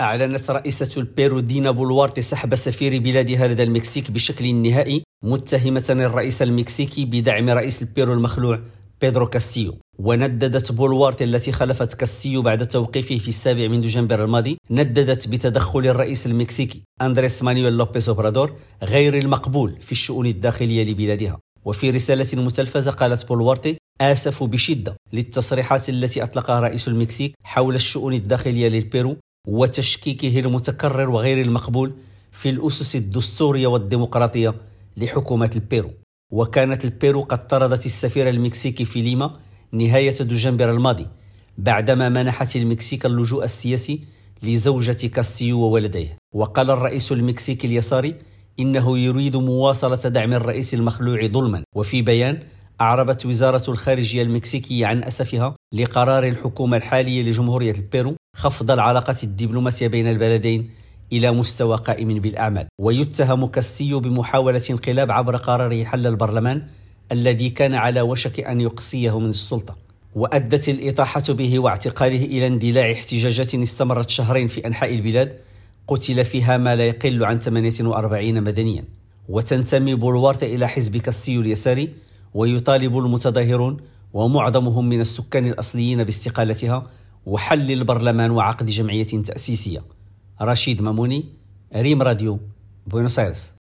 أعلنت رئيسة البيرو دينا بولوارتي سحب سفير بلادها لدى المكسيك بشكل نهائي متهمة الرئيس المكسيكي بدعم رئيس البيرو المخلوع بيدرو كاستيو. ونددت بولوارتي التي خلفت كاستيو بعد توقيفه في السابع من دجنبر الماضي نددت بتدخل الرئيس المكسيكي أندريس مانويل لوبيز أوبرادور غير المقبول في الشؤون الداخلية لبلادها. وفي رسالة متلفزة قالت بولوارتي آسف بشدة للتصريحات التي أطلقها رئيس المكسيك حول الشؤون الداخلية للبيرو وتشكيكه المتكرر وغير المقبول في الأسس الدستورية والديمقراطية لحكومة البيرو. وكانت البيرو قد طردت السفير المكسيكي في ليما نهاية دجنبر الماضي بعدما منحت المكسيك اللجوء السياسي لزوجة كاستيو وولديه وقال الرئيس المكسيكي اليساري إنه يريد مواصلة دعم الرئيس المخلوع ظلما وفي بيان أعربت وزارة الخارجية المكسيكية عن أسفها لقرار الحكومة الحالية لجمهورية البيرو خفض العلاقات الدبلوماسية بين البلدين إلى مستوى قائم بالأعمال. ويتهم كاستيو بمحاولة انقلاب عبر قراره حل البرلمان الذي كان على وشك أن يقصيه من السلطة. وأدت الإطاحة به واعتقاله إلى اندلاع احتجاجات استمرت شهرين في أنحاء البلاد قتل فيها ما لا يقل عن 48 مدنيا. وتنتمي بولوارت إلى حزب كاستيو اليساري ويطالب المتظاهرون ومعظمهم من السكان الأصليين باستقالتها وحل البرلمان وعقد جمعية تأسيسية. رشيد ماموني ريم راديو بوينوس ايرس